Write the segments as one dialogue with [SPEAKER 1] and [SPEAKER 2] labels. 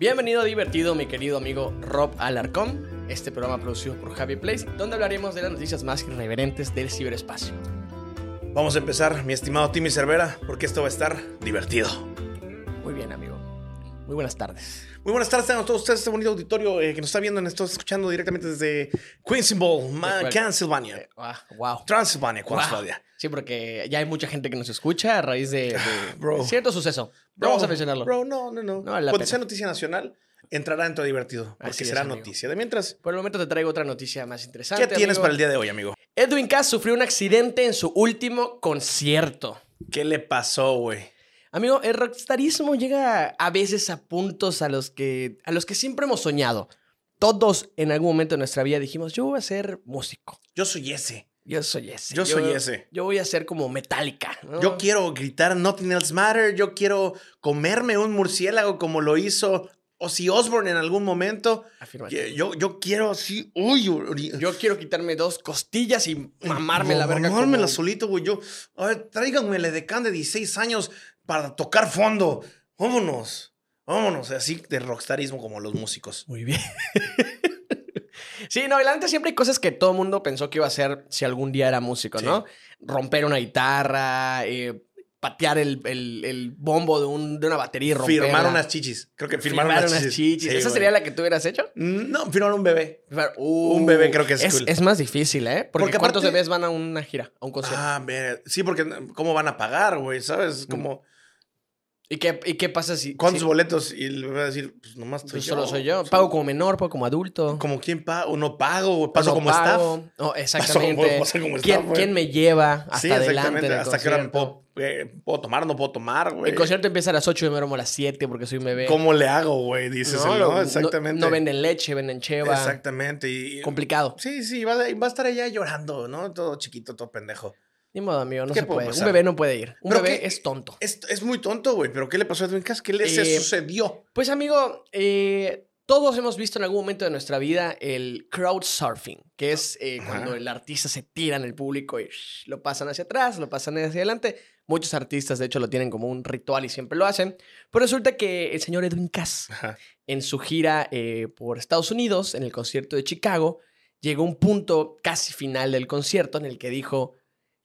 [SPEAKER 1] Bienvenido divertido, mi querido amigo Rob Alarcón. Este programa producido por Javi Place, donde hablaremos de las noticias más irreverentes del ciberespacio.
[SPEAKER 2] Vamos a empezar, mi estimado Timmy Cervera, porque esto va a estar divertido.
[SPEAKER 1] Muy bien, amigo. Muy buenas tardes.
[SPEAKER 2] Muy buenas tardes a todos ustedes, este bonito auditorio eh, que nos está viendo, nos está escuchando directamente desde
[SPEAKER 1] cuál?
[SPEAKER 2] Pennsylvania.
[SPEAKER 1] Eh, ah, wow.
[SPEAKER 2] Transilvania,
[SPEAKER 1] Wow. Sí, porque ya hay mucha gente que nos escucha a raíz de, cierto suceso. Vamos a mencionarlo.
[SPEAKER 2] Bro, no, no, no.
[SPEAKER 1] No vale la
[SPEAKER 2] Cuando
[SPEAKER 1] pena.
[SPEAKER 2] sea noticia nacional, entrará dentro de divertido, porque
[SPEAKER 1] Así es,
[SPEAKER 2] será
[SPEAKER 1] amigo.
[SPEAKER 2] noticia. De mientras,
[SPEAKER 1] Por el momento te traigo otra noticia más interesante.
[SPEAKER 2] ¿qué tienes
[SPEAKER 1] amigo.
[SPEAKER 2] para el día de hoy, amigo?
[SPEAKER 1] Edwin Cass sufrió un accidente en su último concierto.
[SPEAKER 2] ¿Qué le pasó, güey?
[SPEAKER 1] Amigo, el rockstarismo llega a veces a puntos a los que, a los que siempre hemos soñado. Todos en algún momento de nuestra vida dijimos, yo voy a ser músico.
[SPEAKER 2] Yo soy ese.
[SPEAKER 1] Yo soy ese.
[SPEAKER 2] Yo soy ese.
[SPEAKER 1] Yo voy a ser como Metallica. ¿no?
[SPEAKER 2] Yo quiero gritar Nothing Else Matter. Yo quiero comerme un murciélago como lo hizo Ozzy Osbourne en algún momento.
[SPEAKER 1] Afirmativo.
[SPEAKER 2] Yo, yo quiero así. Uy,
[SPEAKER 1] Yo quiero quitarme dos costillas y mamarme la verga.
[SPEAKER 2] Mamármela
[SPEAKER 1] como-
[SPEAKER 2] solito, güey. Yo, a ver, tráiganme el edecán de 16 años para tocar fondo. Vámonos. Vámonos. Así de rockstarismo como los músicos.
[SPEAKER 1] Muy bien. sí, no, y la neta siempre hay cosas que todo el mundo pensó que iba a hacer si algún día era músico, ¿no? Romper una guitarra, eh, patear el, el- el bombo de, un- de una batería y romperla.
[SPEAKER 2] Firmar unas chichis. Creo que firmar,
[SPEAKER 1] Firmar
[SPEAKER 2] unas,
[SPEAKER 1] unas
[SPEAKER 2] chichis.
[SPEAKER 1] chichis.
[SPEAKER 2] Sí,
[SPEAKER 1] ¿Esa
[SPEAKER 2] güey.
[SPEAKER 1] sería la que tú hubieras hecho?
[SPEAKER 2] No, firmar un bebé.
[SPEAKER 1] Uh,
[SPEAKER 2] Un bebé creo que es
[SPEAKER 1] es
[SPEAKER 2] cool.
[SPEAKER 1] Es más difícil, ¿eh? Porque,
[SPEAKER 2] Porque
[SPEAKER 1] ¿cuántos
[SPEAKER 2] aparte-
[SPEAKER 1] bebés van a una gira, a un concierto?
[SPEAKER 2] Ah, ver, sí, porque ¿cómo van a pagar, güey? ¿Sabes? Como,
[SPEAKER 1] ¿Y, qué, ¿Y qué pasa si...
[SPEAKER 2] ¿cuántos
[SPEAKER 1] si-
[SPEAKER 2] boletos? Y le voy a decir, pues nomás estoy
[SPEAKER 1] pues
[SPEAKER 2] yo.
[SPEAKER 1] solo soy yo. Pago como menor, pago como adulto.
[SPEAKER 2] Como quién pago, no pago, paso
[SPEAKER 1] no
[SPEAKER 2] como staff.
[SPEAKER 1] Oh, exactamente.
[SPEAKER 2] paso como
[SPEAKER 1] ¿Quién,
[SPEAKER 2] staff,
[SPEAKER 1] quién me lleva hasta
[SPEAKER 2] sí,
[SPEAKER 1] adelante
[SPEAKER 2] exactamente.
[SPEAKER 1] en el
[SPEAKER 2] Hasta qué hora puedo, eh, puedo tomar, no puedo tomar, güey.
[SPEAKER 1] El concierto empieza a las 8 y me duermo a las 7 porque soy un bebé.
[SPEAKER 2] ¿Cómo le hago, güey? Dices,
[SPEAKER 1] No,
[SPEAKER 2] ¿no? Exactamente.
[SPEAKER 1] No, no venden leche, venden cheva.
[SPEAKER 2] Exactamente. Y,
[SPEAKER 1] Complicado.
[SPEAKER 2] Sí, sí, va, va a estar allá llorando, ¿no? Todo chiquito, todo pendejo.
[SPEAKER 1] Ni modo, amigo, no
[SPEAKER 2] ¿Qué
[SPEAKER 1] se
[SPEAKER 2] puede
[SPEAKER 1] puede. Un
[SPEAKER 2] pasar?
[SPEAKER 1] bebé no puede ir. Un
[SPEAKER 2] ¿Pero
[SPEAKER 1] bebé
[SPEAKER 2] qué?
[SPEAKER 1] es tonto.
[SPEAKER 2] Es, es muy tonto, güey, pero ¿qué le pasó a Edwin Cass? ¿Qué le
[SPEAKER 1] Eh,
[SPEAKER 2] sucedió?
[SPEAKER 1] Pues, amigo, eh, todos hemos visto en algún momento de nuestra vida el crowd surfing, que es eh, cuando el artista se tira en el público y shh, lo pasan hacia atrás, lo pasan hacia adelante. Muchos artistas, de hecho, lo tienen como un ritual y siempre lo hacen. Pero resulta que el señor Edwin Cass,
[SPEAKER 2] Ajá.
[SPEAKER 1] en su gira eh, por Estados Unidos, en el concierto de Chicago, llegó un punto casi final del concierto en el que dijo,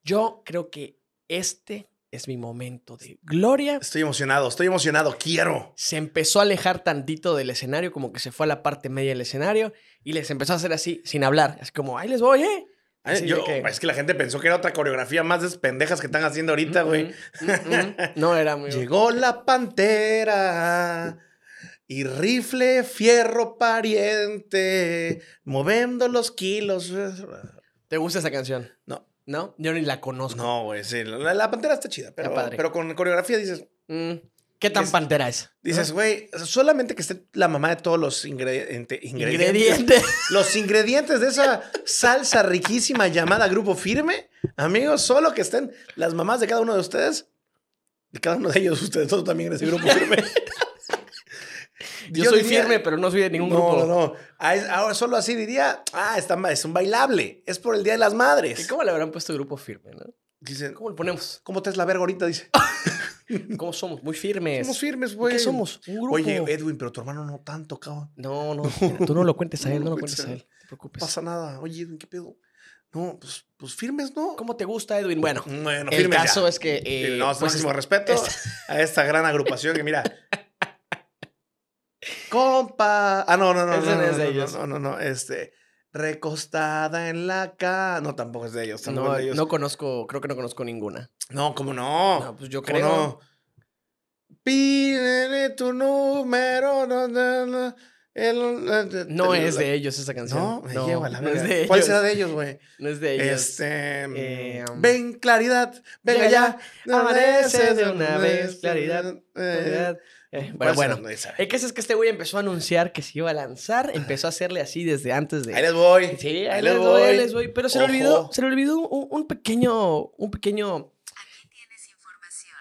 [SPEAKER 1] yo creo que este es mi momento de gloria.
[SPEAKER 2] Estoy emocionado, estoy emocionado, quiero.
[SPEAKER 1] Se empezó a alejar tantito del escenario, como que se fue a la parte media del escenario y les empezó a hacer así, sin hablar. Es como, ahí les voy, ¿eh? Así
[SPEAKER 2] yo-
[SPEAKER 1] que-
[SPEAKER 2] Es que la gente pensó que era otra coreografía más de pendejas que están haciendo ahorita, güey.
[SPEAKER 1] Mm, mm, mm. No era muy...
[SPEAKER 2] Llegó la pantera y rifle fierro pariente, moviendo los kilos.
[SPEAKER 1] ¿Te gusta esa canción?
[SPEAKER 2] No,
[SPEAKER 1] ¿No? Yo ni la conozco.
[SPEAKER 2] no, güey, sí, la, la pantera está chida, pero,
[SPEAKER 1] padre.
[SPEAKER 2] pero con coreografía dices,
[SPEAKER 1] Mm. ¿Qué tan
[SPEAKER 2] Es-
[SPEAKER 1] pantera es?
[SPEAKER 2] dices, güey, solamente que esté la mamá de todos los ingrediente- ingredientes.
[SPEAKER 1] Ingrediente.
[SPEAKER 2] Los ingredientes de esa salsa riquísima llamada Grupo Firme, amigos, solo que estén las mamás de cada uno de ustedes, de cada uno de ellos, ustedes todos también en ese Grupo Firme.
[SPEAKER 1] Yo, soy
[SPEAKER 2] diría-
[SPEAKER 1] firme, pero no soy de ningún
[SPEAKER 2] no,
[SPEAKER 1] grupo.
[SPEAKER 2] No, no, Ah, es- Ahora solo así diría, ah, está, es un bailable, es por el Día de las
[SPEAKER 1] ¿Y
[SPEAKER 2] Madres.
[SPEAKER 1] cómo le habrán puesto grupo firme, no?
[SPEAKER 2] Dicen,
[SPEAKER 1] ¿Cómo le ponemos?
[SPEAKER 2] ¿cómo te es la verga ahorita? Dice,
[SPEAKER 1] ¿Cómo somos? Muy firmes.
[SPEAKER 2] somos firmes, güey.
[SPEAKER 1] ¿Qué somos? Un grupo.
[SPEAKER 2] Oye, Edwin, pero tu hermano no tanto, cabrón.
[SPEAKER 1] No, no, tú no lo cuentes a él, no,
[SPEAKER 2] No
[SPEAKER 1] lo cuentes a él. No te preocupes.
[SPEAKER 2] No pasa nada. Oye, Edwin, ¿qué pedo? No, pues, pues firmes, ¿no?
[SPEAKER 1] ¿Cómo te gusta, Edwin? Bueno,
[SPEAKER 2] Bueno,
[SPEAKER 1] el caso
[SPEAKER 2] ya.
[SPEAKER 1] es que... eh,
[SPEAKER 2] no,
[SPEAKER 1] pues,
[SPEAKER 2] máximo
[SPEAKER 1] es-
[SPEAKER 2] respeto
[SPEAKER 1] es-
[SPEAKER 2] a esta gran agrupación que mira. Compa. Ah, no, no, no.
[SPEAKER 1] Ese
[SPEAKER 2] no,
[SPEAKER 1] no es
[SPEAKER 2] no,
[SPEAKER 1] de
[SPEAKER 2] no,
[SPEAKER 1] ellos.
[SPEAKER 2] No, no, no. Este. Recostada en la cama. No, tampoco es de ellos. Tampoco
[SPEAKER 1] no,
[SPEAKER 2] es de ellos.
[SPEAKER 1] no conozco, creo que no conozco ninguna.
[SPEAKER 2] No, ¿cómo no?
[SPEAKER 1] No, pues yo
[SPEAKER 2] ¿Cómo
[SPEAKER 1] creo.
[SPEAKER 2] no? Pídele tu número. No, no, no. El-
[SPEAKER 1] No
[SPEAKER 2] el-
[SPEAKER 1] es de ellos esa canción.
[SPEAKER 2] No, me lleva la
[SPEAKER 1] no es de ellos.
[SPEAKER 2] ¿Cuál será de ellos, güey?
[SPEAKER 1] No es de ellos.
[SPEAKER 2] Este.
[SPEAKER 1] Eh, um,
[SPEAKER 2] ven, claridad. Venga ya.
[SPEAKER 1] amanece de una vez, claridad,
[SPEAKER 2] Eh,
[SPEAKER 1] Claridad. Eh,
[SPEAKER 2] ¿cuál
[SPEAKER 1] bueno, bueno. El caso es que este güey empezó a anunciar que se iba a lanzar, empezó a hacerle así desde antes de...
[SPEAKER 2] Ahí les voy.
[SPEAKER 1] Sí, ahí les voy, ahí les voy. Pero se le olvidó, se le olvidó un, un pequeño, un pequeño...
[SPEAKER 3] Aquí tienes información.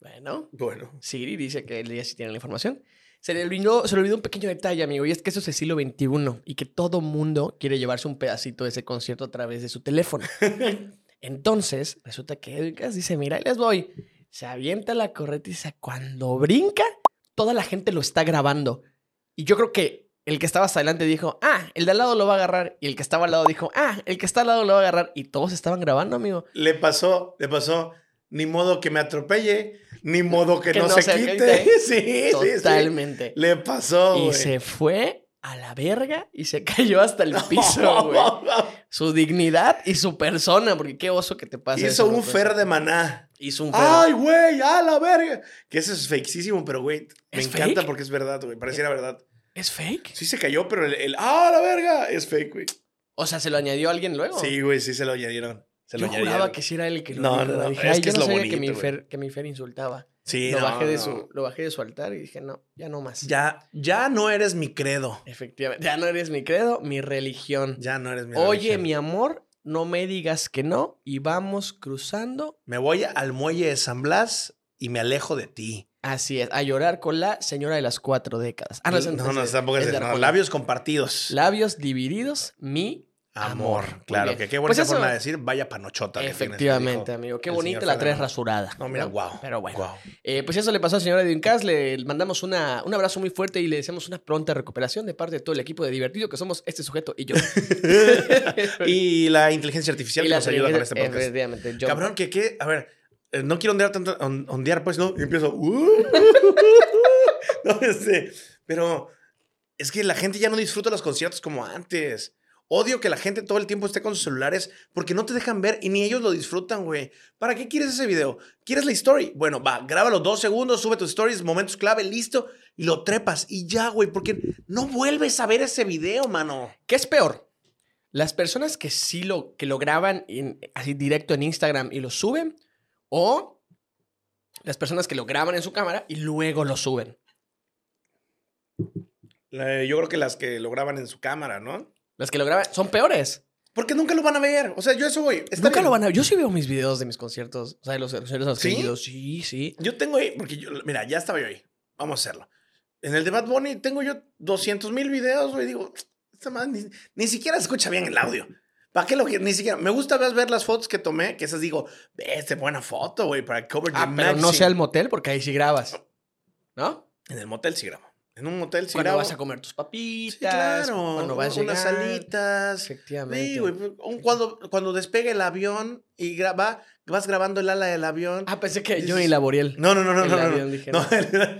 [SPEAKER 1] Bueno,
[SPEAKER 2] Bueno.
[SPEAKER 1] Siri dice que él ya sí tiene la información. Se le, olvidó, se le olvidó un pequeño detalle, amigo, y es que eso es el siglo XXI y que todo mundo quiere llevarse un pedacito de ese concierto a través de su teléfono. Entonces, resulta que Edwin dice, mira, ahí les voy. Se avienta la corretiza. Cuando brinca, toda la gente lo está grabando. Y yo creo que el que estaba hasta adelante dijo, ah, el de al lado lo va a agarrar. Y el que estaba al lado dijo, ah, el que está al lado lo va a agarrar. Y todos estaban grabando, amigo.
[SPEAKER 2] Le pasó, le pasó. Ni modo que me atropelle, ni modo que,
[SPEAKER 1] Que
[SPEAKER 2] no,
[SPEAKER 1] no
[SPEAKER 2] se,
[SPEAKER 1] se
[SPEAKER 2] quite.
[SPEAKER 1] quite.
[SPEAKER 2] Sí, sí, sí.
[SPEAKER 1] Totalmente.
[SPEAKER 2] Le pasó,
[SPEAKER 1] Y se fue a la verga y se cayó hasta el piso, güey. Su dignidad y su persona, porque qué oso que te pase
[SPEAKER 2] Hizo
[SPEAKER 1] eso,
[SPEAKER 2] un fer de maná.
[SPEAKER 1] Hizo un fer.
[SPEAKER 2] ¡Ay, güey! ¡A la verga! Que eso es fakesísimo, pero, güey, me
[SPEAKER 1] ¿Es
[SPEAKER 2] encanta
[SPEAKER 1] fake?
[SPEAKER 2] porque es verdad, güey. Pareciera verdad.
[SPEAKER 1] ¿Es fake?
[SPEAKER 2] Sí se cayó, pero el, el ¡ah, la verga! Es fake, güey.
[SPEAKER 1] O sea, ¿se lo añadió alguien luego?
[SPEAKER 2] Sí, güey, sí se lo añadieron. Se lo
[SPEAKER 1] Yo juraba
[SPEAKER 2] añadieron.
[SPEAKER 1] que sí era él el que lo
[SPEAKER 2] No,
[SPEAKER 1] dijo,
[SPEAKER 2] no, no,
[SPEAKER 1] Dije,
[SPEAKER 2] es
[SPEAKER 1] "Ay,
[SPEAKER 2] que
[SPEAKER 1] yo
[SPEAKER 2] es
[SPEAKER 1] no
[SPEAKER 2] lo
[SPEAKER 1] sabía que mi,
[SPEAKER 2] bonito,
[SPEAKER 1] fer, que mi Fer insultaba.
[SPEAKER 2] Sí,
[SPEAKER 1] lo,
[SPEAKER 2] no,
[SPEAKER 1] bajé de
[SPEAKER 2] no.
[SPEAKER 1] su, lo bajé de su altar y dije, no, ya no más.
[SPEAKER 2] Ya, ya no eres mi credo.
[SPEAKER 1] Efectivamente. Ya no eres mi credo, mi religión.
[SPEAKER 2] Ya no eres mi
[SPEAKER 1] Oye,
[SPEAKER 2] religión.
[SPEAKER 1] mi amor, no me digas que no y vamos cruzando.
[SPEAKER 2] Me voy al muelle de San Blas y me alejo de ti.
[SPEAKER 1] Así es, a llorar con la señora de las cuatro décadas. Ah, no,
[SPEAKER 2] no, no, tampoco es, no, labios compartidos.
[SPEAKER 1] Labios divididos, mi
[SPEAKER 2] Amor. Claro, que qué
[SPEAKER 1] Pues
[SPEAKER 2] bonita
[SPEAKER 1] eso-
[SPEAKER 2] forma de decir vaya panochota.
[SPEAKER 1] Efectivamente,
[SPEAKER 2] que
[SPEAKER 1] amigo. Qué bonita la tres rasurada.
[SPEAKER 2] No, mira, wow.
[SPEAKER 1] Pero bueno.
[SPEAKER 2] Wow.
[SPEAKER 1] Eh, pues eso le pasó al señor Edwin Cass. Le mandamos una, un abrazo muy fuerte y le deseamos una pronta recuperación de parte de todo el equipo de Divertido que somos este sujeto y yo.
[SPEAKER 2] y la inteligencia artificial
[SPEAKER 1] Y
[SPEAKER 2] que
[SPEAKER 1] la
[SPEAKER 2] nos ayuda con este podcast.
[SPEAKER 1] Efectivamente, yo.
[SPEAKER 2] Cabrón, que qué. A ver, eh, no quiero ondear tanto, on- ondear, pues, no. Y empiezo. "Uh". no, este, pero es que la gente ya no disfruta los conciertos como antes. Odio que la gente todo el tiempo esté con sus celulares porque no te dejan ver y ni ellos lo disfrutan, güey. ¿Para qué quieres ese video? ¿Quieres la story? Bueno, va, grábalo dos segundos, sube tus stories, momentos clave, listo, y lo trepas. Y ya, güey, porque no vuelves a ver ese video, mano.
[SPEAKER 1] ¿Qué es peor? Las personas que sí lo, que lo graban en- así directo en Instagram y lo suben, o las personas que lo graban en su cámara y luego lo suben.
[SPEAKER 2] Yo creo que las que lo graban en su cámara, ¿no?
[SPEAKER 1] Las que lo graban son peores.
[SPEAKER 2] Porque nunca lo van a ver. O sea, yo eso voy. Está
[SPEAKER 1] Nunca
[SPEAKER 2] bien.
[SPEAKER 1] lo van a Yo sí veo mis videos de mis conciertos, o sea, de los conciertos los que
[SPEAKER 2] ¿Sí?
[SPEAKER 1] Sí, sí.
[SPEAKER 2] Yo tengo ahí, porque yo, mira, ya estaba yo ahí. Vamos a hacerlo. En el de Bad Bunny tengo yo 200 mil videos, güey. Digo, esta madre ni, ni siquiera se escucha bien el audio. ¿Para qué lo quiero? Ni siquiera. Me gusta ver, ver las fotos que tomé, que esas digo, ve, esta buena foto, güey, para cover
[SPEAKER 1] Ah,
[SPEAKER 2] the
[SPEAKER 1] pero no
[SPEAKER 2] magazine".
[SPEAKER 1] sea el motel porque ahí sí grabas. ¿No?
[SPEAKER 2] En el motel sí grabo. En un motel sí
[SPEAKER 1] cuando
[SPEAKER 2] grabo.
[SPEAKER 1] vas a comer tus papitas.
[SPEAKER 2] Sí, claro.
[SPEAKER 1] Cuando vas a
[SPEAKER 2] unas salitas.
[SPEAKER 1] Efectivamente.
[SPEAKER 2] Sí, güey. un- Cuando, cuando despegue el avión y graba, vas grabando el ala del avión.
[SPEAKER 1] Ah, pensé que
[SPEAKER 2] Dices-
[SPEAKER 1] Johnny Laboriel.
[SPEAKER 2] No, no, no, no,
[SPEAKER 1] El
[SPEAKER 2] no. no,
[SPEAKER 1] avión,
[SPEAKER 2] no.
[SPEAKER 1] dije,
[SPEAKER 2] No, el,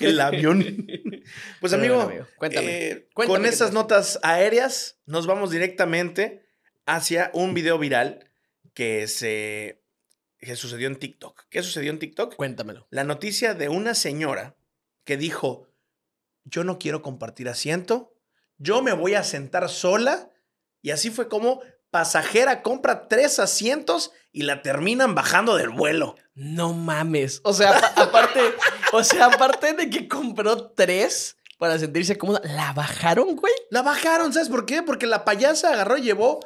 [SPEAKER 2] el avión. Pues amigo,
[SPEAKER 1] bueno, amigo, cuéntame.
[SPEAKER 2] eh,
[SPEAKER 1] Cuéntame
[SPEAKER 2] con esas notas aéreas nos vamos directamente hacia un video viral que se que sucedió en TikTok. ¿Qué sucedió en TikTok?
[SPEAKER 1] Cuéntamelo.
[SPEAKER 2] La noticia de una señora que dijo, yo no quiero compartir asiento, yo me voy a sentar sola. Y así fue como pasajera compra tres asientos y la terminan bajando del vuelo.
[SPEAKER 1] No mames. O sea, apa- aparte, o sea, aparte de que compró tres para sentirse cómoda, ¿la bajaron, güey?
[SPEAKER 2] La bajaron, ¿sabes por qué? Porque la payasa agarró y llevó,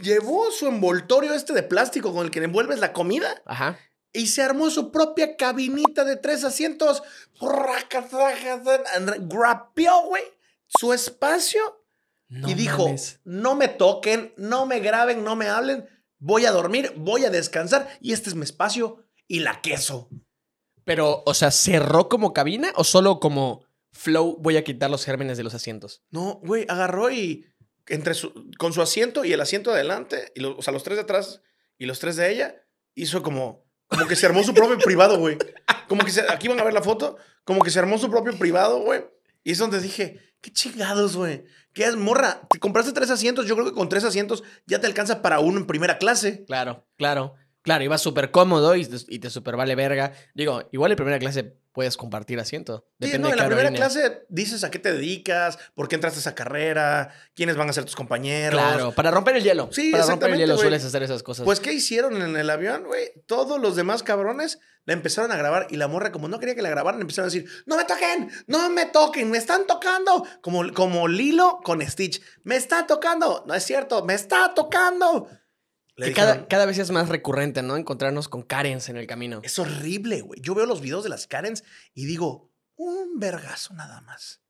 [SPEAKER 2] llevó su envoltorio este de plástico con el que envuelves la comida
[SPEAKER 1] Ajá.
[SPEAKER 2] Y se armó su propia cabinita de tres asientos. Grapeó, güey, su espacio
[SPEAKER 1] No
[SPEAKER 2] y dijo,
[SPEAKER 1] mames.
[SPEAKER 2] no me toquen, no me graben, no me hablen, voy a dormir, voy a descansar y este es mi espacio y la queso.
[SPEAKER 1] Pero, o sea, ¿cerró como cabina o solo como flow voy a quitar los gérmenes de los asientos?
[SPEAKER 2] No, güey, agarró y entre su, con su asiento y el asiento de adelante, y lo- o sea, los tres de atrás y los tres de ella, hizo como, como que se armó su propio privado, güey. Como que se, aquí van a ver la foto, como que se armó su propio privado, güey. Y es donde dije, qué chingados, güey. ¿Qué es, morra? Te compraste tres asientos, yo creo que con tres asientos ya te alcanza para uno en primera clase.
[SPEAKER 1] Claro, claro. Claro, ibas súper cómodo y y te súper vale verga. Digo, igual en primera clase puedes compartir asiento.
[SPEAKER 2] Sí,
[SPEAKER 1] Depende
[SPEAKER 2] no,
[SPEAKER 1] de
[SPEAKER 2] en la primera clase dices a qué te dedicas, por qué entraste a esa carrera, quiénes van a ser tus compañeros.
[SPEAKER 1] Claro, para romper el hielo.
[SPEAKER 2] Sí,
[SPEAKER 1] para romper el hielo sueles hacer esas cosas.
[SPEAKER 2] Pues, ¿qué hicieron en el avión, güey? Todos los demás cabrones la empezaron a grabar y la morra, como no quería que la grabaran, empezaron a decir, no me toquen, no me toquen, me están tocando. Como, como Lilo con Stitch, me está tocando. No es cierto, me está tocando. Le
[SPEAKER 1] que
[SPEAKER 2] dijeron,
[SPEAKER 1] cada, cada vez es más recurrente, ¿no? Encontrarnos con Karens en el camino.
[SPEAKER 2] es horrible, güey. Yo veo los videos de las Karens y digo, un vergazo nada más.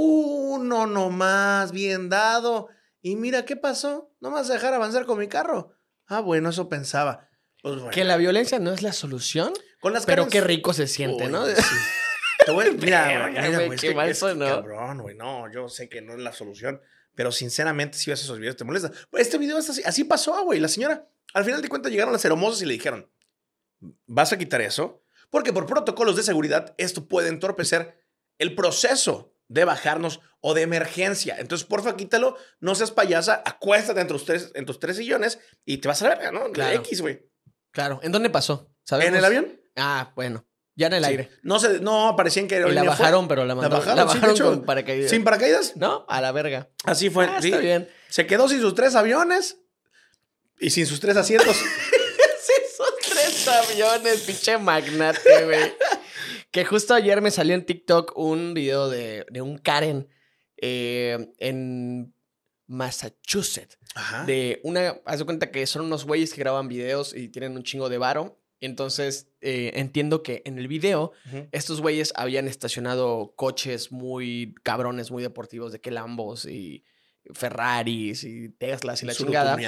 [SPEAKER 2] Uno nomás, bien dado. Y mira, ¿qué pasó? No me vas a dejar avanzar con mi carro. Ah, bueno, eso pensaba. Pues bueno.
[SPEAKER 1] Que la violencia no es la solución,
[SPEAKER 2] Con las
[SPEAKER 1] pero
[SPEAKER 2] Karens-
[SPEAKER 1] qué rico se siente,
[SPEAKER 2] Uy,
[SPEAKER 1] ¿no?
[SPEAKER 2] sí. Te voy- mira, mira,
[SPEAKER 1] güey,
[SPEAKER 2] güey, es
[SPEAKER 1] qué
[SPEAKER 2] que-
[SPEAKER 1] mal
[SPEAKER 2] es que
[SPEAKER 1] sonó.
[SPEAKER 2] cabrón, güey. No, yo sé que no es la solución. Pero sinceramente, si ves esos videos, te molesta. Este video es así, así pasó, güey. La señora, al final de cuentas, llegaron las hermosas y le dijeron: ¿Vas a quitar eso? Porque por protocolos de seguridad, esto puede entorpecer el proceso de bajarnos o de emergencia. Entonces, porfa, quítalo. No seas payasa. Acuéstate en tus tres, en tus tres sillones y te vas a la verga, ¿no?
[SPEAKER 1] Claro.
[SPEAKER 2] X, güey.
[SPEAKER 1] Claro. ¿En dónde pasó? ¿Sabemos?
[SPEAKER 2] ¿En el avión?
[SPEAKER 1] Ah, bueno. Ya en el
[SPEAKER 2] Sí.
[SPEAKER 1] aire.
[SPEAKER 2] No, se, no parecían que
[SPEAKER 1] Y la bajaron, pero la mandaron,
[SPEAKER 2] bajaron,
[SPEAKER 1] la
[SPEAKER 2] sí, de
[SPEAKER 1] bajaron
[SPEAKER 2] hecho,
[SPEAKER 1] con paracaídas.
[SPEAKER 2] ¿Sin paracaídas?
[SPEAKER 1] ¿No? A la verga.
[SPEAKER 2] Así fue.
[SPEAKER 1] Ah,
[SPEAKER 2] sí.
[SPEAKER 1] Está bien.
[SPEAKER 2] Se quedó sin sus tres aviones y sin sus tres asientos.
[SPEAKER 1] Sí, son tres aviones, pinche magnate, güey. que justo ayer me salió en TikTok un video de, de un Karen eh, en Massachusetts.
[SPEAKER 2] Ajá.
[SPEAKER 1] De una, haz de cuenta que son unos güeyes que graban videos y tienen un chingo de varo. Entonces, eh, entiendo que en el video estos güeyes habían estacionado coches muy cabrones, muy deportivos, de que Lambos y Ferraris y Teslas y la chingada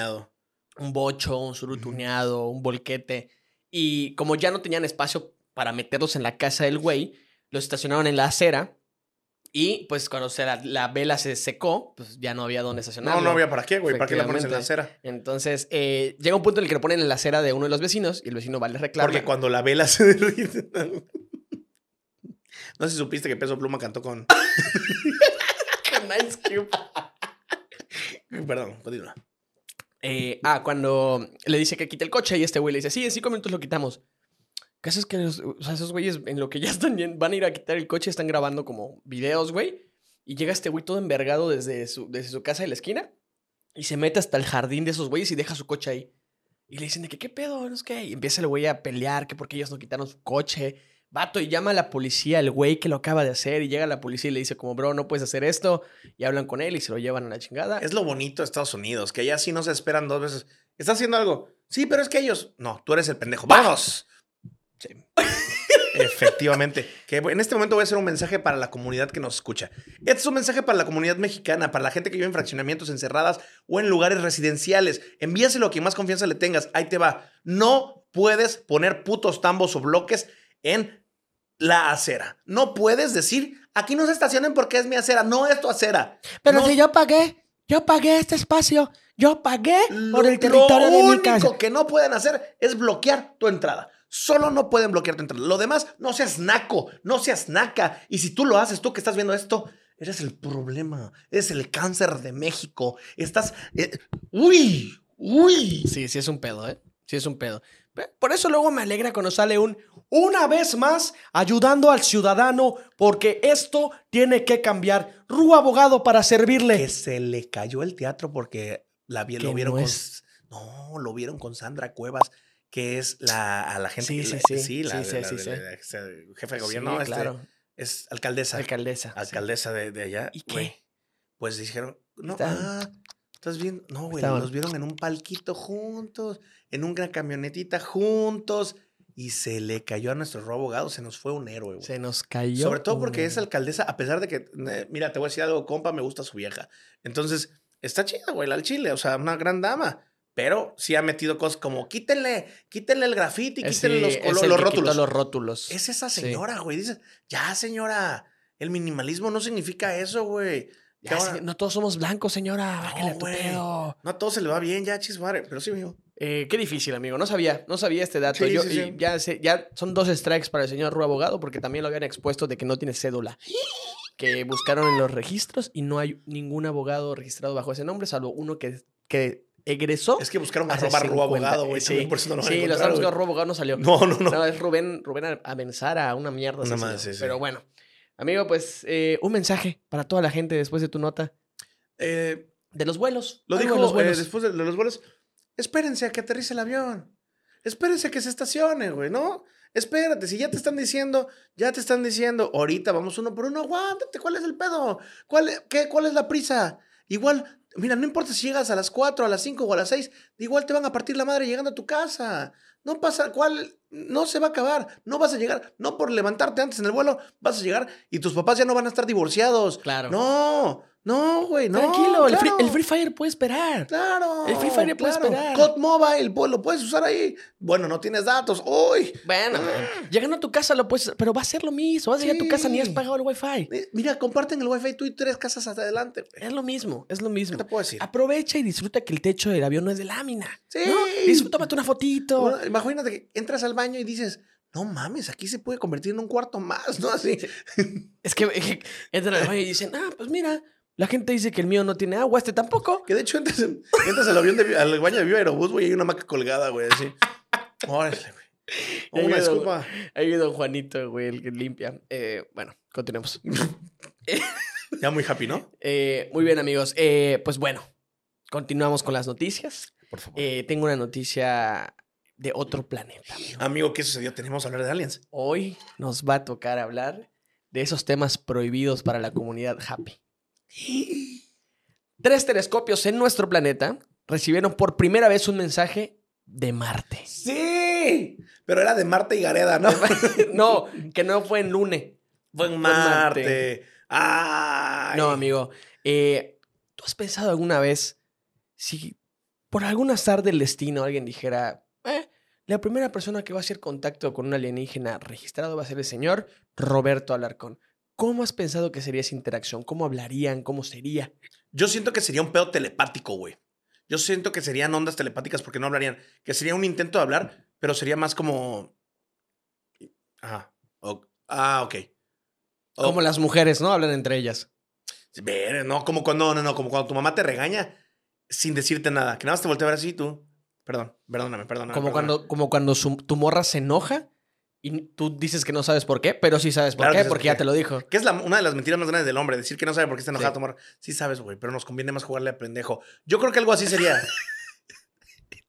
[SPEAKER 1] un bocho, un suru
[SPEAKER 2] Ujú.
[SPEAKER 1] tuneado, un volquete. Y como ya no tenían espacio para meterlos en la casa del güey, los estacionaron en la acera. Y pues cuando se la, la vela se secó, pues ya no había dónde estacionarlo.
[SPEAKER 2] No, no había para qué, güey. ¿Para qué la pones en la acera?
[SPEAKER 1] Entonces, eh, llega un punto en el que lo ponen en la acera de uno de los vecinos y el vecino va a reclamar.
[SPEAKER 2] Porque cuando la vela se. No sé si supiste que Peso Pluma cantó con.
[SPEAKER 1] Ice Cube.
[SPEAKER 2] Perdón, continúa.
[SPEAKER 1] Eh, ah, cuando le dice que quite el coche y este güey le dice, sí, en cinco minutos lo quitamos. ¿Qué haces que los- o sea, esos güeyes en lo que ya están bien- van a ir a quitar el coche están grabando como videos, güey? Y llega este güey todo envergado desde su, desde su casa de la esquina y se mete hasta el jardín de esos güeyes y deja su coche ahí. Y le dicen de que, ¿qué pedo? No sé qué. Y empieza el güey a pelear, que porque ellos no quitaron su coche. Vato, y llama a la policía, el güey que lo acaba de hacer, y llega la policía y le dice como, bro, no puedes hacer esto. Y hablan con él y se lo llevan a la chingada.
[SPEAKER 2] Es lo bonito de Estados Unidos, que allá sí no se esperan dos veces. ¿Estás haciendo algo? Sí, pero es que ellos. No, tú eres el pendejo. ¡Vamos! Efectivamente. Que en este momento voy a hacer un mensaje para la comunidad que nos escucha. Este es un mensaje para la comunidad mexicana, para la gente que vive en fraccionamientos encerradas o en lugares residenciales. Envíaselo a quien más confianza le tengas. Ahí te va. No puedes poner putos tambos o bloques en la acera. No puedes decir, aquí no se estacionen porque es mi acera. No es tu acera.
[SPEAKER 1] Pero
[SPEAKER 2] No-
[SPEAKER 1] si yo pagué, yo pagué este espacio, yo pagué por
[SPEAKER 2] Lo-
[SPEAKER 1] el territorio
[SPEAKER 2] lo
[SPEAKER 1] de mi
[SPEAKER 2] único
[SPEAKER 1] casa.
[SPEAKER 2] que no pueden hacer es bloquear tu entrada. Solo no pueden bloquear tu entrada. Lo demás, no seas naco, no seas naca. Y si tú lo haces, tú que estás viendo esto, eres el problema. Eres el cáncer de México. Estás. eh, uy, uy.
[SPEAKER 1] Sí, sí es un pedo, ¿eh? Sí es un pedo. Pe- Por eso luego me alegra cuando sale un una vez más ayudando al ciudadano porque esto tiene que cambiar. Ru abogado para servirle.
[SPEAKER 2] Que se le cayó el teatro porque la, lo vieron
[SPEAKER 1] no
[SPEAKER 2] con.
[SPEAKER 1] es-
[SPEAKER 2] No, lo vieron con Sandra Cuevas, que es la, a la gente
[SPEAKER 1] Sí, sí, sí. Sí,
[SPEAKER 2] la- jefe de
[SPEAKER 1] Sí,
[SPEAKER 2] gobierno, este,
[SPEAKER 1] claro.
[SPEAKER 2] es alcaldesa.
[SPEAKER 1] Alcaldesa. sí.
[SPEAKER 2] alcaldesa de, de allá.
[SPEAKER 1] ¿Y qué?
[SPEAKER 2] Pues dijeron, no, ah, estás bien. No, güey, los vieron en un palquito juntos, en una camionetita juntos, y se le cayó a nuestro robo abogado, se nos fue un héroe, güey.
[SPEAKER 1] Se nos cayó.
[SPEAKER 2] Sobre todo porque es alcaldesa, a pesar de que, eh, mira, te voy a decir algo, compa, me gusta su vieja. Entonces, está chida, güey, la al chile, o sea, una gran dama. Pero sí ha metido cosas como quítenle, quítenle el grafiti,
[SPEAKER 1] Eh,
[SPEAKER 2] quítenle
[SPEAKER 1] sí,
[SPEAKER 2] los, los rótulos.
[SPEAKER 1] los rótulos.
[SPEAKER 2] Es esa
[SPEAKER 1] Sí.
[SPEAKER 2] señora, güey. Dices, ya, señora, el minimalismo no significa eso, güey.
[SPEAKER 1] Ya,
[SPEAKER 2] ahora-
[SPEAKER 1] no todos somos blancos, señora. Tu
[SPEAKER 2] güey.
[SPEAKER 1] pedo.
[SPEAKER 2] No a todos se le va bien, ya, chismare. Pero sí, amigo.
[SPEAKER 1] Eh, qué difícil, amigo. No sabía, no sabía este dato.
[SPEAKER 2] Sí,
[SPEAKER 1] Yo, y. Ya, sé- ya son dos strikes para el señor Ru Abogado porque también lo habían expuesto de que no tiene cédula. Que buscaron en los registros y no hay ningún abogado registrado bajo ese nombre, salvo uno que, que egresó.
[SPEAKER 2] Es que buscaron
[SPEAKER 1] hace
[SPEAKER 2] arroba ru
[SPEAKER 1] 50.
[SPEAKER 2] abogado, güey.
[SPEAKER 1] Sí,
[SPEAKER 2] por eso no lo a
[SPEAKER 1] sí los
[SPEAKER 2] güey.
[SPEAKER 1] Ru Abogado no salió.
[SPEAKER 2] No, no, no.
[SPEAKER 1] No, es Rubén, Rubén Avenzara, una mierda.
[SPEAKER 2] Madre,
[SPEAKER 1] llama.
[SPEAKER 2] sí, sí.
[SPEAKER 1] Pero bueno, amigo, pues eh, un mensaje para toda la gente después de tu nota
[SPEAKER 2] Eh,
[SPEAKER 1] de los vuelos.
[SPEAKER 2] lo dijo
[SPEAKER 1] de los
[SPEAKER 2] eh,
[SPEAKER 1] vuelos.
[SPEAKER 2] después de, de los vuelos. Espérense a que aterrice el avión. Espérense a que se estacione, güey, ¿no? Espérate, si ya te están diciendo, ya te están diciendo, ahorita vamos uno por uno, aguántate, ¿cuál es el pedo? ¿Cuál, qué, ¿Cuál es la prisa? Igual, mira, no importa si llegas a las 4, a las 5 o a las 6, igual te van a partir la madre llegando a tu casa. No pasa, ¿cuál? No se va a acabar, no vas a llegar, no por levantarte antes en el vuelo, vas a llegar y tus papás ya no van a estar divorciados.
[SPEAKER 1] Claro.
[SPEAKER 2] No, No, güey, no.
[SPEAKER 1] Tranquilo, el, free,
[SPEAKER 2] claro.
[SPEAKER 1] el Free Fire puede esperar.
[SPEAKER 2] Claro.
[SPEAKER 1] El Free Fire puede
[SPEAKER 2] claro.
[SPEAKER 1] esperar.
[SPEAKER 2] COD Mobile, pues, lo puedes usar ahí. Bueno, no tienes datos. Uy.
[SPEAKER 1] Bueno, llegando a tu casa lo puedes, pero va a ser lo mismo. Vas a llegar a tu casa ni has pagado el Wi-Fi.
[SPEAKER 2] Eh, Mira, comparten el wifi tú y tres casas hasta adelante.
[SPEAKER 1] Es lo mismo, es lo
[SPEAKER 2] ¿Qué
[SPEAKER 1] mismo.
[SPEAKER 2] te puedo decir?
[SPEAKER 1] Aprovecha y disfruta que el techo del avión no es de lámina.
[SPEAKER 2] Sí.
[SPEAKER 1] ¿no? Disfruta, tómate una fotito.
[SPEAKER 2] Bueno, imagínate que entras al baño y dices, no mames, aquí se puede convertir en un cuarto más, ¿no? Así.
[SPEAKER 1] Es que, es que entran al baño y dicen, ah, pues mira, la gente dice que el mío no tiene agua, este tampoco.
[SPEAKER 2] Que de hecho entras, en- entras al avión de, al baño de Viva Aerobús, güey, y hay una maca colgada, güey, así. Órale, güey. Una disculpa.
[SPEAKER 1] Ahí don Juanito, güey, el que limpia. Eh, bueno, continuemos.
[SPEAKER 2] Ya muy happy, ¿no?
[SPEAKER 1] Eh, muy bien, amigos. Eh, pues bueno, continuamos con las noticias.
[SPEAKER 2] Por favor.
[SPEAKER 1] Tengo una noticia de otro planeta. amigo.
[SPEAKER 2] Amigo, ¿qué sucedió? Tenemos que hablar de aliens.
[SPEAKER 1] Hoy nos va a tocar hablar de esos temas prohibidos para la comunidad happy. Tres telescopios en nuestro planeta recibieron por primera vez un mensaje de Marte.
[SPEAKER 2] ¡Sí! Pero era de Marte y Gareda, ¿no?
[SPEAKER 1] no, que no fue en Lune.
[SPEAKER 2] Fue en
[SPEAKER 1] Marte.
[SPEAKER 2] Marte. ¡Ay!
[SPEAKER 1] No, amigo. Eh, ¿Tú has pensado alguna vez si por algún azar del destino alguien dijera, "Eh, la primera persona que va a hacer contacto con un alienígena registrado va a ser el señor Roberto Alarcón? ¿Cómo has pensado que sería esa interacción? ¿Cómo hablarían? ¿Cómo sería?
[SPEAKER 2] Yo siento que sería un pedo telepático, güey. Yo siento que serían ondas telepáticas porque no hablarían. Que sería un intento de hablar, pero sería más como. Ajá. O- Ah, ok. O-
[SPEAKER 1] Como las mujeres, ¿no? Hablan entre ellas.
[SPEAKER 2] Ver, no, como cuando, no, no, no, como cuando tu mamá te regaña sin decirte nada. Que nada más te voltea a ver así tú. Perdón, perdóname, perdóname.
[SPEAKER 1] Como
[SPEAKER 2] perdóname.
[SPEAKER 1] cuando, como cuando su- tu morra se enoja y tú dices que no sabes por qué, pero sí sabes por
[SPEAKER 2] Claro que
[SPEAKER 1] qué,
[SPEAKER 2] sabes
[SPEAKER 1] porque
[SPEAKER 2] por
[SPEAKER 1] ya te lo dijo.
[SPEAKER 2] ¿Qué es la- una de las mentiras más grandes del hombre? Decir que no sabe por qué está enojada
[SPEAKER 1] Sí.
[SPEAKER 2] morra. Sí sabes, güey, pero nos conviene más jugarle a pendejo. Yo creo que algo así sería.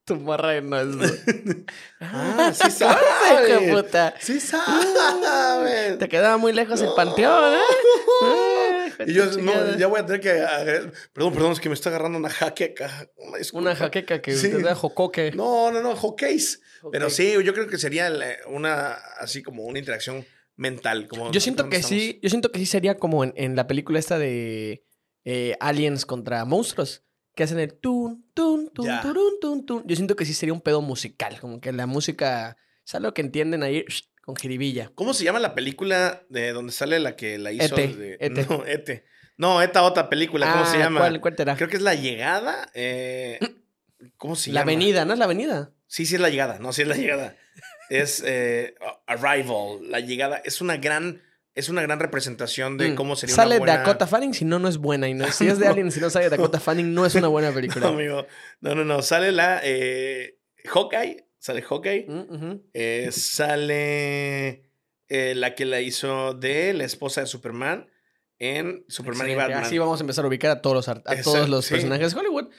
[SPEAKER 1] Tu morra no es.
[SPEAKER 2] Ah, sí
[SPEAKER 1] hijo
[SPEAKER 2] sabes.
[SPEAKER 1] de puta.
[SPEAKER 2] sí sabes.
[SPEAKER 1] Te quedaba muy lejos el panteón, ¿eh?
[SPEAKER 2] Y yo, no, ya voy a tener que. agregar- Perdón, perdón, es que me está agarrando una jaqueca. Una.
[SPEAKER 1] Una jaqueca que
[SPEAKER 2] Sí.
[SPEAKER 1] te da jocoque.
[SPEAKER 2] No, no, no, hockeys. Pero sí, yo creo que sería una, así como una interacción mental. Como
[SPEAKER 1] Yo siento
[SPEAKER 2] ¿dónde
[SPEAKER 1] que
[SPEAKER 2] estamos?
[SPEAKER 1] sí, yo siento que sí sería como en, en la película esta de eh, Aliens contra monstruos. Que hacen el tun, tun, tun, turun, tun, tun. Yo siento que sí sería un pedo musical. Como que la música. Es algo que entienden ahí con jiribilla.
[SPEAKER 2] ¿Cómo se llama la película de donde sale la que la hizo?
[SPEAKER 1] Ete,
[SPEAKER 2] de-
[SPEAKER 1] Ete.
[SPEAKER 2] No, Ete. No, esta otra película, ¿cómo se
[SPEAKER 1] Ah,
[SPEAKER 2] llama?
[SPEAKER 1] ¿Cuál, cuál te da?
[SPEAKER 2] Creo que es La Llegada. eh, ¿Cómo se
[SPEAKER 1] La
[SPEAKER 2] llama?
[SPEAKER 1] avenida, ¿no es la avenida?
[SPEAKER 2] Sí, sí es La Llegada. No, sí es La Llegada. es eh, Arrival. La Llegada es una gran, es una gran representación de
[SPEAKER 1] Mm.
[SPEAKER 2] cómo sería
[SPEAKER 1] Sale
[SPEAKER 2] una buena...
[SPEAKER 1] Dakota Fanning, si no, no es buena. Y no, si es de
[SPEAKER 2] No.
[SPEAKER 1] Alien, si no sale Dakota Fanning, no es una buena
[SPEAKER 2] No,
[SPEAKER 1] película.
[SPEAKER 2] amigo. No, no, no. Sale la eh, Hawkeye. Sale Hawkeye.
[SPEAKER 1] Mm.
[SPEAKER 2] Eh, sale eh, la que la hizo de la esposa de Superman en Superman y. Batman.
[SPEAKER 1] Así vamos a empezar a ubicar a todos los, art- a
[SPEAKER 2] Exacto,
[SPEAKER 1] todos los
[SPEAKER 2] sí.
[SPEAKER 1] personajes de Hollywood.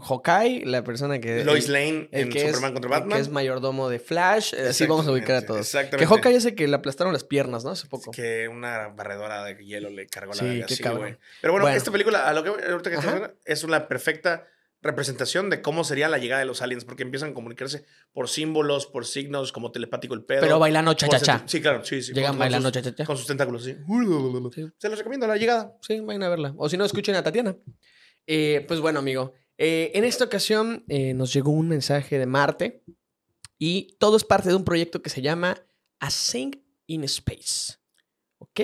[SPEAKER 1] Hawkeye, la persona que.
[SPEAKER 2] Lois Lane
[SPEAKER 1] el
[SPEAKER 2] en
[SPEAKER 1] que
[SPEAKER 2] Superman
[SPEAKER 1] es,
[SPEAKER 2] contra
[SPEAKER 1] el
[SPEAKER 2] Batman.
[SPEAKER 1] que es mayordomo de Flash. eh, Así vamos a ubicar a todos.
[SPEAKER 2] exactamente.
[SPEAKER 1] Que Hawkeye es el que le aplastaron las piernas, ¿no? Hace poco.
[SPEAKER 2] que una barredora de hielo le cargó la
[SPEAKER 1] Sí,
[SPEAKER 2] verga,
[SPEAKER 1] qué
[SPEAKER 2] sí,
[SPEAKER 1] cabrón.
[SPEAKER 2] güey. Pero bueno,
[SPEAKER 1] Bueno.
[SPEAKER 2] esta película, a lo que ahorita que viendo, es una perfecta representación de cómo sería la llegada de los aliens, porque empiezan a comunicarse por símbolos, por signos, como telepático el pedo.
[SPEAKER 1] Pero bailando cha-cha-cha.
[SPEAKER 2] Sí, claro, sí, sí.
[SPEAKER 1] Llegan bailando cha-cha-cha.
[SPEAKER 2] Con sus tentáculos, sí.
[SPEAKER 1] Sí.
[SPEAKER 2] Se los recomiendo, la llegada.
[SPEAKER 1] Sí, vayan a verla. O si no, escuchen a Tatiana. Eh, pues bueno, amigo. eh, en esta ocasión eh, nos llegó un mensaje de Marte y todo es parte de un proyecto que se llama A Sing in Space. ¿Ok?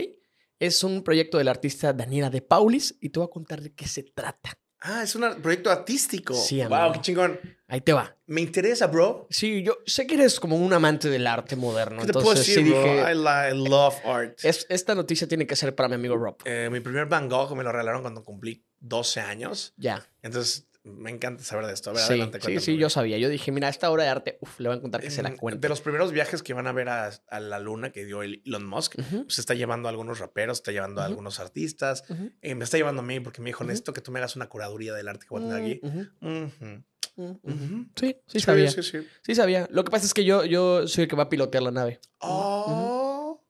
[SPEAKER 1] Es un proyecto del artista Daniela de Paulis y te voy a contar de qué se trata.
[SPEAKER 2] Ah, es un proyecto artístico.
[SPEAKER 1] Sí,
[SPEAKER 2] Wow,
[SPEAKER 1] amigo.
[SPEAKER 2] qué chingón.
[SPEAKER 1] Ahí te va.
[SPEAKER 2] Me interesa, bro.
[SPEAKER 1] Sí, yo sé que eres como un amante del arte moderno.
[SPEAKER 2] ¿Qué te puedo
[SPEAKER 1] entonces
[SPEAKER 2] decir,
[SPEAKER 1] sí
[SPEAKER 2] bro?
[SPEAKER 1] dije,
[SPEAKER 2] I, I love art.
[SPEAKER 1] es- esta noticia tiene que ser para mi amigo Rob.
[SPEAKER 2] Eh, mi primer Van Gogh me lo regalaron cuando cumplí 12 años.
[SPEAKER 1] Ya.
[SPEAKER 2] Entonces, me encanta saber de esto. A ver,
[SPEAKER 1] Sí,
[SPEAKER 2] adelante,
[SPEAKER 1] sí,
[SPEAKER 2] cuéntame,
[SPEAKER 1] sí,
[SPEAKER 2] güey.
[SPEAKER 1] yo sabía. Yo dije, mira, esta hora de arte, uf, le voy a contar que se la
[SPEAKER 2] Mm,
[SPEAKER 1] cuente.
[SPEAKER 2] De los primeros viajes que van a ver a, a la luna que dio el Elon Musk,
[SPEAKER 1] Ujú,
[SPEAKER 2] pues está llevando a algunos raperos, está llevando a algunos artistas. eh, me está llevando a mí porque me dijo, necesito que tú me hagas una curaduría del arte que voy a tener aquí.
[SPEAKER 1] Ujú.
[SPEAKER 2] ujú.
[SPEAKER 1] Sí, sí sabía.
[SPEAKER 2] Sí, sí.
[SPEAKER 1] Sí sabía. Lo que pasa es que yo, yo soy el que va a pilotear la nave.
[SPEAKER 2] Oh,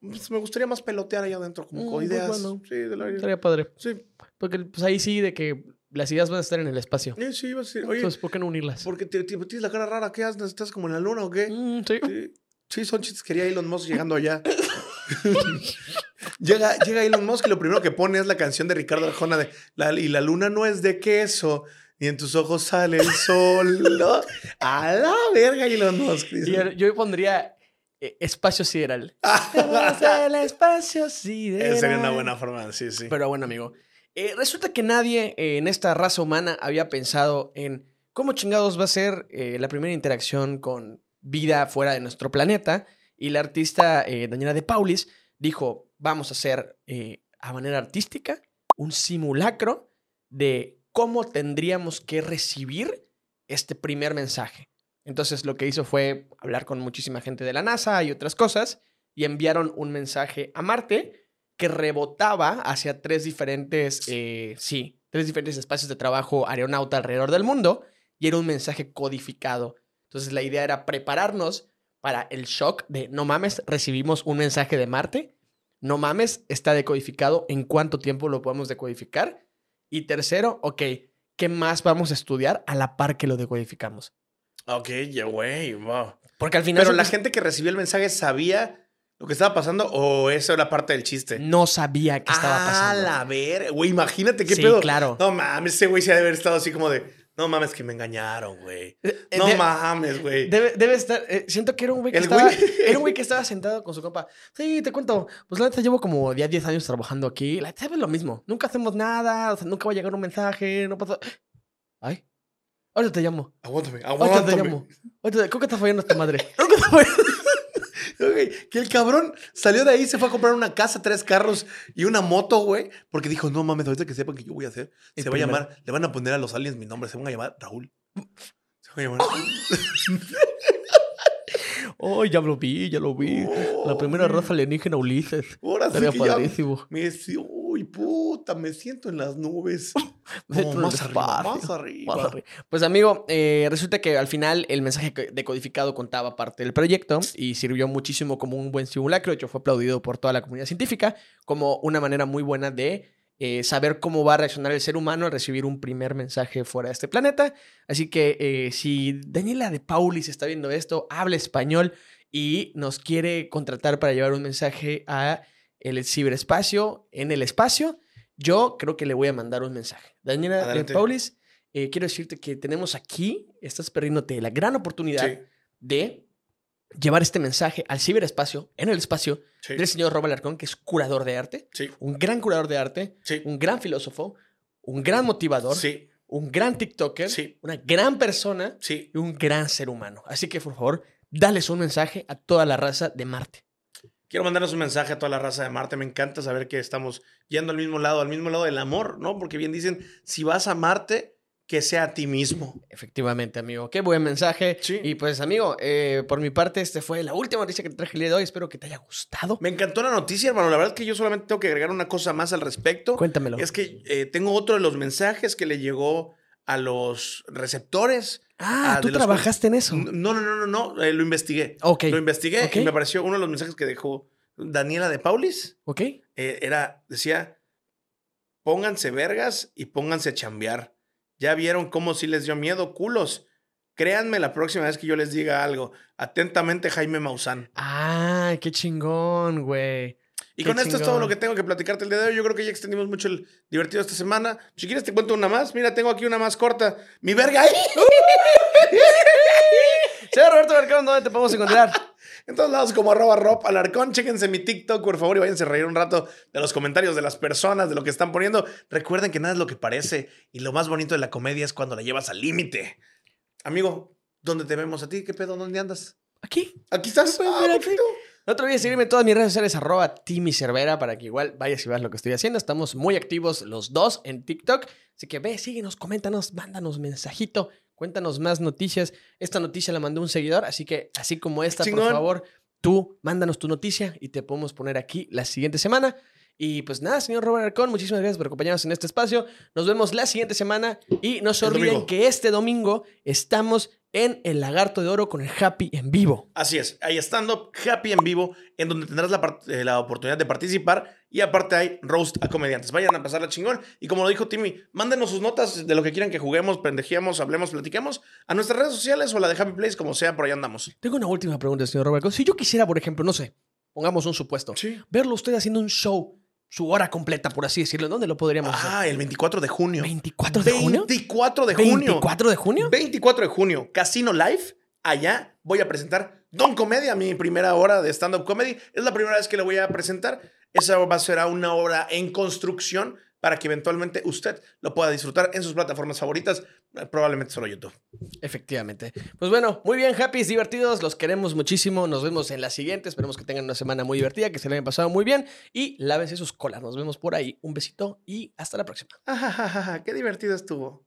[SPEAKER 2] pues me gustaría más pelotear allá adentro, como
[SPEAKER 1] Mm,
[SPEAKER 2] con
[SPEAKER 1] pues
[SPEAKER 2] ideas.
[SPEAKER 1] bueno.
[SPEAKER 2] Sí, de la.
[SPEAKER 1] Estaría padre.
[SPEAKER 2] Sí,
[SPEAKER 1] Porque pues ahí sí de que las ideas van a estar en el espacio.
[SPEAKER 2] sí, sí, a decir, oye,
[SPEAKER 1] Entonces, ¿por qué no unirlas?
[SPEAKER 2] porque te, te- tienes la cara rara, ¿qué haces? ¿Estás como en la luna o qué?
[SPEAKER 1] Mm, sí.
[SPEAKER 2] Sí, sí, son chistes. Quería Elon Musk llegando allá. llega, llega Elon Musk y lo primero que pone es la canción de Ricardo Arjona de la, Y la luna no es de queso, y en tus ojos sale el sol. ¿no? A la verga, Elon Musk.
[SPEAKER 1] Yo, yo pondría eh, espacio sideral. Al espacio sideral.
[SPEAKER 2] Esa sería una buena forma, sí, sí.
[SPEAKER 1] Pero bueno, amigo. Eh, resulta que nadie eh, en esta raza humana había pensado en cómo chingados va a ser eh, la primera interacción con vida fuera de nuestro planeta. Y la artista Daniela de Paulis dijo, vamos a hacer a manera artística un simulacro de cómo tendríamos que recibir este primer mensaje. Entonces lo que hizo fue hablar con muchísima gente de la NASA y otras cosas y enviaron un mensaje a Marte que rebotaba hacia tres diferentes, eh, sí, tres diferentes espacios de trabajo aeronauta alrededor del mundo y era un mensaje codificado. Entonces la idea era prepararnos para el shock de, no mames, recibimos un mensaje de Marte, no mames, está decodificado, ¿en cuánto tiempo lo podemos decodificar? Y tercero, ok, ¿qué más vamos a estudiar a la par que lo decodificamos?
[SPEAKER 2] Ok, ya, güey, wow.
[SPEAKER 1] Porque al final
[SPEAKER 2] Pero la gente que recibió el mensaje sabía lo que estaba pasando o eso era parte del chiste.
[SPEAKER 1] no sabía qué estaba
[SPEAKER 2] Ah,
[SPEAKER 1] pasando.
[SPEAKER 2] la ver, güey, imagínate qué
[SPEAKER 1] Sí,
[SPEAKER 2] pedo.
[SPEAKER 1] claro.
[SPEAKER 2] No mames, ese güey se ha de haber estado así como de, no mames que me engañaron, güey.
[SPEAKER 1] Eh, eh,
[SPEAKER 2] No
[SPEAKER 1] de-
[SPEAKER 2] mames, güey.
[SPEAKER 1] Debe, debe estar. eh, siento que era un güey que
[SPEAKER 2] El
[SPEAKER 1] estaba.
[SPEAKER 2] güey-
[SPEAKER 1] Era un güey que estaba sentado con su compa. Sí, te cuento. Pues la neta llevo como ya 10 años trabajando aquí. La neta es lo mismo. Nunca hacemos nada. O sea, nunca va a llegar un mensaje. No pasa. Ay. Ahorita te llamo.
[SPEAKER 2] Aguántame,
[SPEAKER 1] Ahorita te
[SPEAKER 2] aguántame.
[SPEAKER 1] llamo. Ahorita te... Creo que está fallando esta madre. Creo que está fallando.
[SPEAKER 2] Que el cabrón salió de ahí, se fue a comprar una casa, tres carros y una moto, güey. Porque dijo, no mames, ahorita que sepan que yo voy a hacer,
[SPEAKER 1] El
[SPEAKER 2] se va a llamar, le van a poner a los aliens mi nombre, se van a llamar Raúl. Se van a llamar
[SPEAKER 1] Oh, ya lo vi, ya lo vi. La primera raza alienígena Ulises.
[SPEAKER 2] Ahora sí que ya
[SPEAKER 1] padrísimo.
[SPEAKER 2] me si- uy, puta, me siento en las nubes. No, más arriba, más arriba.
[SPEAKER 1] Más arriba. Pues amigo, eh, resulta que al final el mensaje co- decodificado contaba parte del proyecto y sirvió muchísimo como un buen simulacro. De hecho, fue aplaudido por toda la comunidad científica como una manera muy buena de eh, saber cómo va a reaccionar el ser humano al recibir un primer mensaje fuera de este planeta. Así que eh, si Daniela de Paulis está viendo esto, habla español y nos quiere contratar para llevar un mensaje a el ciberespacio en el espacio, yo creo que le voy a mandar un mensaje. Daniela
[SPEAKER 2] Adelante.
[SPEAKER 1] Paulis, eh, quiero decirte que tenemos aquí, estás perdiéndote la gran oportunidad
[SPEAKER 2] Sí,
[SPEAKER 1] de llevar este mensaje al ciberespacio, en el espacio,
[SPEAKER 2] sí,
[SPEAKER 1] del señor Rob Alarcón, que es curador de arte,
[SPEAKER 2] sí,
[SPEAKER 1] un gran curador de arte, un gran filósofo, un gran motivador, un gran TikToker, una gran persona y un gran ser humano. Así que, por favor, dales un mensaje a toda la raza de Marte.
[SPEAKER 2] Quiero mandarles un mensaje a toda la raza de Marte. Me encanta saber que estamos yendo al mismo lado, al mismo lado del amor, ¿no? Porque bien dicen, si vas a Marte, que sea a ti mismo.
[SPEAKER 1] Efectivamente, amigo. Qué buen mensaje.
[SPEAKER 2] Sí.
[SPEAKER 1] Y pues, amigo, eh, por mi parte, este fue la última noticia que te traje el día de hoy. Espero que te haya gustado.
[SPEAKER 2] Me encantó la noticia, hermano. La verdad es que yo solamente tengo que agregar una cosa más al respecto.
[SPEAKER 1] Cuéntamelo.
[SPEAKER 2] Es que eh, tengo otro de los mensajes que le llegó a los receptores.
[SPEAKER 1] Ah, tú trabajaste en eso.
[SPEAKER 2] No, no, no, no, no. eh, lo investigué.
[SPEAKER 1] Ok.
[SPEAKER 2] Lo investigué
[SPEAKER 1] ok.
[SPEAKER 2] y me pareció uno de los mensajes que dejó Daniela de Paulis.
[SPEAKER 1] Ok.
[SPEAKER 2] eh, era, decía, pónganse vergas y pónganse a chambear. Ya vieron cómo sí les dio miedo, culos. Créanme la próxima vez que yo les diga algo. Atentamente, Jaime Maussan.
[SPEAKER 1] Ah, qué chingón, güey.
[SPEAKER 2] Y
[SPEAKER 1] Qué
[SPEAKER 2] con esto es todo lo que tengo que platicarte el día de hoy. Yo creo que ya extendimos mucho el divertido esta semana. Si quieres te cuento una más. Mira, tengo aquí una más corta. ¡Mi verga ahí!
[SPEAKER 1] Señor Roberto Mercado, ¿dónde te podemos encontrar?
[SPEAKER 2] En todos lados como arroba Rob Alarcón. Chéquense mi TikTok, por favor, y váyanse a reír un rato de los comentarios de las personas, de lo que están poniendo. Recuerden que nada es lo que parece. Y lo más bonito de la comedia es cuando la llevas al límite. Amigo, ¿dónde te vemos a ti? ¿Qué pedo? ¿Dónde andas?
[SPEAKER 1] Aquí.
[SPEAKER 2] Aquí estás. Ah,
[SPEAKER 1] aquí. No te olvides seguirme en todas mis redes sociales, arroba Timmy Cervera, para que igual vayas y veas lo que estoy haciendo. Estamos muy activos los dos en TikTok. Así que ve, síguenos, coméntanos, mándanos mensajito, cuéntanos más noticias. Esta noticia la mandó un seguidor, así que así como esta, por favor, tú mándanos tu noticia y te podemos poner aquí la siguiente semana. Y pues nada, señor Robert Arcón, muchísimas gracias por acompañarnos en este espacio. Nos vemos la siguiente semana y no se olviden que este domingo estamos en el Lagarto de Oro con el Happy en vivo.
[SPEAKER 2] Así es, hay stand-up happy en vivo, en donde tendrás la, eh, la oportunidad de participar. Y aparte hay roast a comediantes. Vayan a pasarla chingón. Y como lo dijo Timmy, mándenos sus notas de lo que quieran que juguemos, pendejemos, hablemos, platiquemos a nuestras redes sociales o la de Happy Place, como sea, por ahí andamos.
[SPEAKER 1] Tengo una última pregunta, señor Roberto. Si yo quisiera, por ejemplo, no sé, pongamos un supuesto,
[SPEAKER 2] Sí.
[SPEAKER 1] verlo usted haciendo un show, su hora completa, por así decirlo, ¿dónde lo podríamos hacer?
[SPEAKER 2] Ah, el 24 de junio.
[SPEAKER 1] ¿24 de junio?
[SPEAKER 2] 24 de junio.
[SPEAKER 1] ¿24 de junio?
[SPEAKER 2] 24 de junio, Casino Live. Allá voy a presentar Don Comedia, mi primera hora de stand-up comedy. Es la primera vez que le voy a presentar. Esa va a ser una obra en construcción para que eventualmente usted lo pueda disfrutar en sus plataformas favoritas, eh, probablemente solo YouTube.
[SPEAKER 1] Efectivamente. Pues bueno, muy bien, happy, divertidos, los queremos muchísimo. Nos vemos en la siguiente. Esperemos que tengan una semana muy divertida, que se la hayan pasado muy bien y lávense sus colas. Nos vemos por ahí. Un besito y hasta la próxima.
[SPEAKER 2] Ajajaja, qué divertido estuvo.